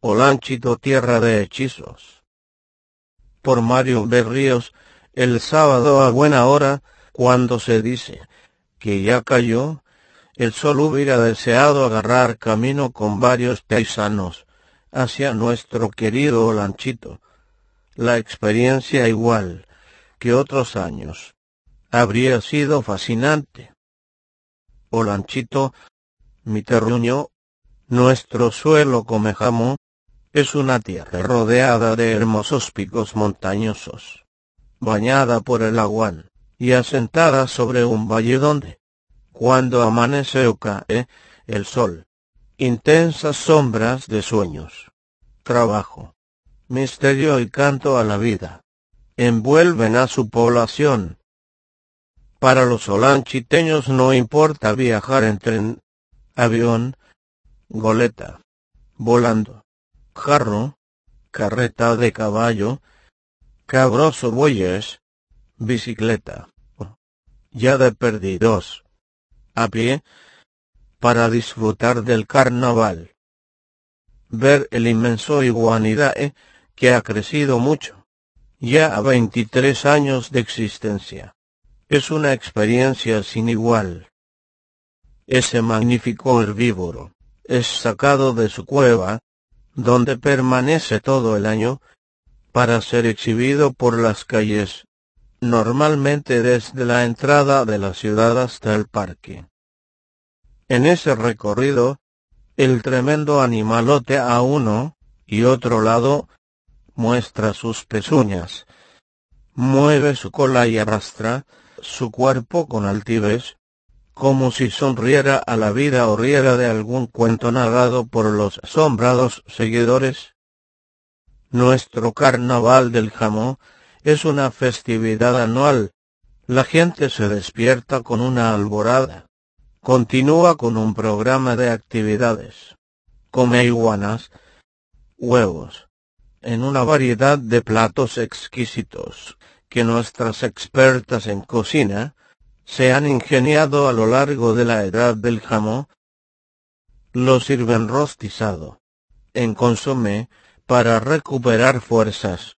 Olanchito tierra de hechizos. Por Mario Berríos, el sábado a buena hora, cuando se dice que ya cayó, el sol hubiera deseado agarrar camino con varios paisanos hacia nuestro querido Olanchito. La experiencia igual que otros años habría sido fascinante. Olanchito, mi terruño, nuestro suelo comejamo, es una tierra rodeada de hermosos picos montañosos, bañada por el aguán, y asentada sobre un valle donde, cuando amanece o cae, el sol, intensas sombras de sueños, trabajo, misterio y canto a la vida, envuelven a su población. Para los solanchiteños no importa viajar en tren, avión, goleta, volando, jarro, carreta de caballo, cabroso bueyes, bicicleta, ya de perdidos, a pie, para disfrutar del carnaval. Ver el inmenso Iguanidae, que ha crecido mucho, ya a 23 años de existencia. Es una experiencia sin igual. Ese magnífico herbívoro, es sacado de su cueva, donde permanece todo el año, para ser exhibido por las calles, normalmente desde la entrada de la ciudad hasta el parque. En ese recorrido, el tremendo animalote a uno y otro lado muestra sus pezuñas, mueve su cola y arrastra su cuerpo con altivez, como si sonriera a la vida o riera de algún cuento narrado por los asombrados seguidores. Nuestro carnaval del jamón es una festividad anual. La gente se despierta con una alborada. Continúa con un programa de actividades. Come iguanas, huevos, en una variedad de platos exquisitos, que nuestras expertas en cocina se han ingeniado a lo largo de la edad del jamón, lo sirven rostizado, en consomé, para recuperar fuerzas,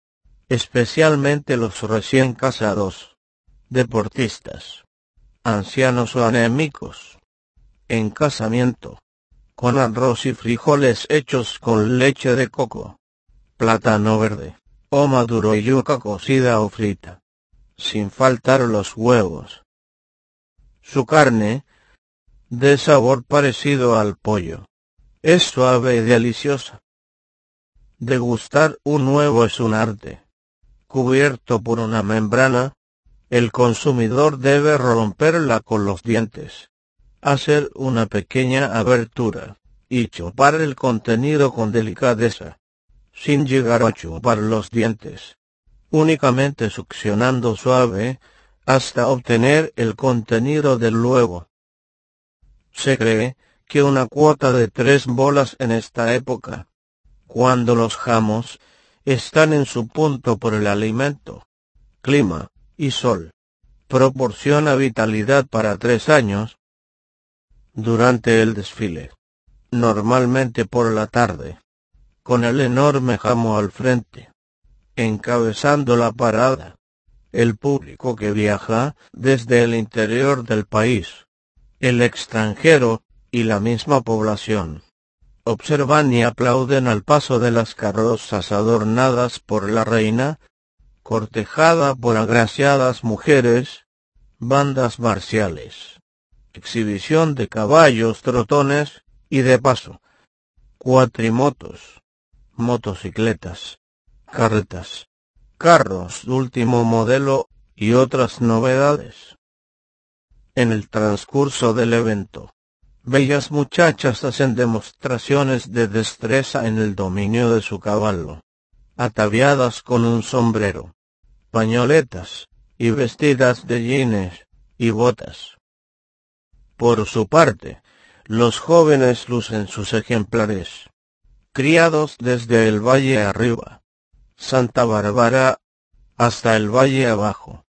especialmente los recién casados, deportistas, ancianos o anémicos, en casamiento, con arroz y frijoles hechos con leche de coco, plátano verde, o maduro y yuca cocida o frita, sin faltar los huevos, su carne, de sabor parecido al pollo, es suave y deliciosa. Degustar un huevo es un arte. Cubierto por una membrana, el consumidor debe romperla con los dientes, hacer una pequeña abertura, y chupar el contenido con delicadeza, sin llegar a chupar los dientes, únicamente succionando suave, hasta obtener el contenido del huevo. Se cree que una cuota de tres bolas en esta época, cuando los jamos están en su punto por el alimento, clima y sol, proporciona vitalidad para tres años. Durante el desfile, normalmente por la tarde, con el enorme jamo al frente, encabezando la parada, el público que viaja desde el interior del país, el extranjero, y la misma población. Observan y aplauden al paso de las carrozas adornadas por la reina, cortejada por agraciadas mujeres, bandas marciales, exhibición de caballos trotones, y de paso, cuatrimotos, motocicletas, carretas, carros último modelo y otras novedades. En el transcurso del evento, bellas muchachas hacen demostraciones de destreza en el dominio de su caballo, ataviadas con un sombrero, pañoletas, y vestidas de jeans y botas. Por su parte, los jóvenes lucen sus ejemplares, criados desde el valle arriba, Santa Bárbara, hasta el valle abajo,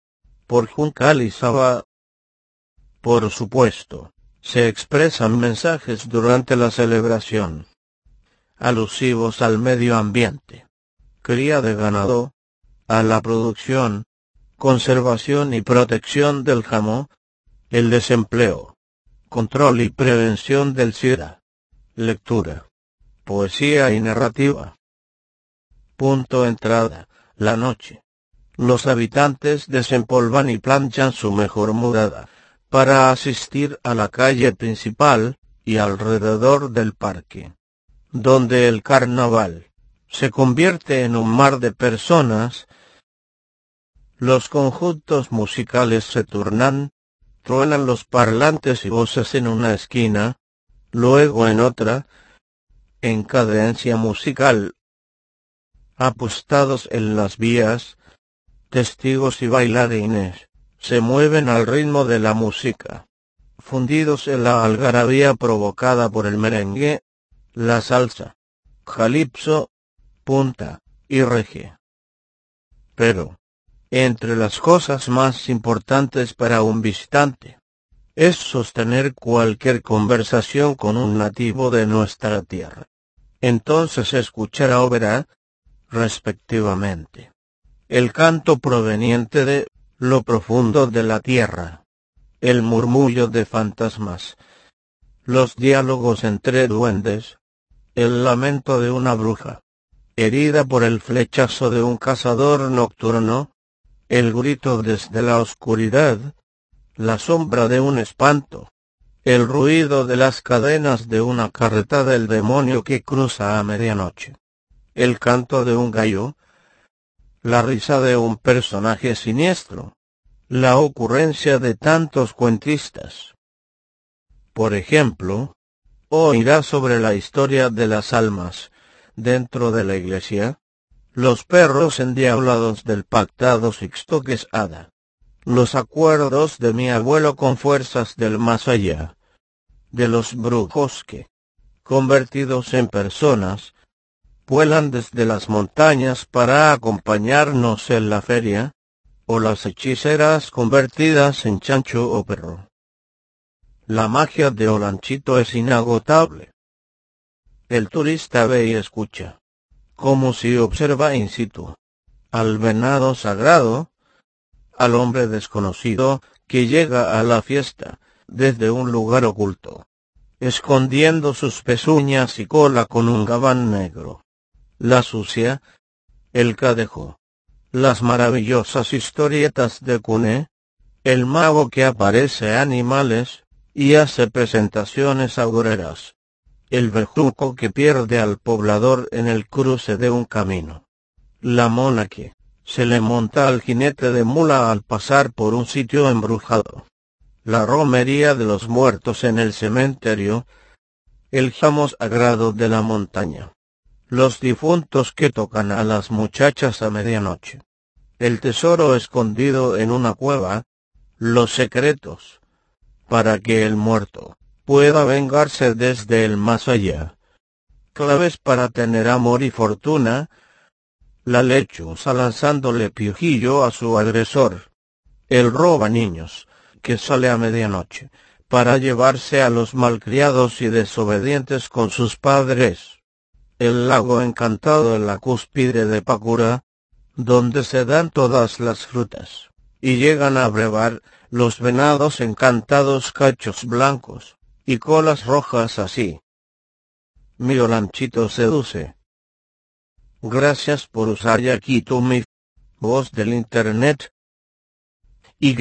por Juncal y Saba. Por supuesto, se expresan mensajes durante la celebración. alusivos al medio ambiente, cría de ganado, a la producción, conservación y protección del jamón, el desempleo, control y prevención del SIDA, lectura, poesía y narrativa. Punto entrada, la noche. Los habitantes desempolvan y planchan su mejor mudada, para asistir a la calle principal, y alrededor del parque, donde el carnaval se convierte en un mar de personas, los conjuntos musicales se turnan, truenan los parlantes y voces en una esquina, luego en otra, en cadencia musical. Apostados en las vías, testigos y bailarines, se mueven al ritmo de la música, fundidos en la algarabía provocada por el merengue, la salsa, calipso, punta, y regie. Pero, entre las cosas más importantes para un visitante, es sostener cualquier conversación con un nativo de nuestra tierra. Entonces escuchará verá, respectivamente, el canto proveniente de lo profundo de la tierra, el murmullo de fantasmas, los diálogos entre duendes, el lamento de una bruja, herida por el flechazo de un cazador nocturno, el grito desde la oscuridad, la sombra de un espanto, el ruido de las cadenas de una carreta del demonio que cruza a medianoche, el canto de un gallo, la risa de un personaje siniestro, la ocurrencia de tantos cuentistas. Por ejemplo, oirá sobre la historia de las almas, dentro de la iglesia, los perros endiablados del pactado Sixto Quesada, los acuerdos de mi abuelo con fuerzas del más allá, de los brujos que, convertidos en personas, vuelan desde las montañas para acompañarnos en la feria, o las hechiceras convertidas en chancho o perro. La magia de Olanchito es inagotable. El turista ve y escucha como si observa in situ al venado sagrado, al hombre desconocido que llega a la fiesta desde un lugar oculto, escondiendo sus pezuñas y cola con un gabán negro, la sucia, el cadejo, las maravillosas historietas de Cune, el mago que aparece animales y hace presentaciones agoreras el bejuco que pierde al poblador en el cruce de un camino. La mona que se le monta al jinete de mula al pasar por un sitio embrujado. La romería de los muertos en el cementerio. El jamo sagrado de la montaña. Los difuntos que tocan a las muchachas a medianoche. El tesoro escondido en una cueva. Los secretos. Para que el muerto pueda vengarse desde el más allá. Claves para tener amor y fortuna. La lechuza lanzándole piojillo a su agresor. El roba niños, que sale a medianoche, para llevarse a los malcriados y desobedientes con sus padres. El lago encantado en la cúspide de Pacura, donde se dan todas las frutas, y llegan a brevar los venados encantados cachos blancos y colas rojas así. Mi lanchito seduce. Gracias por usar Yaquito mi voz del internet. Y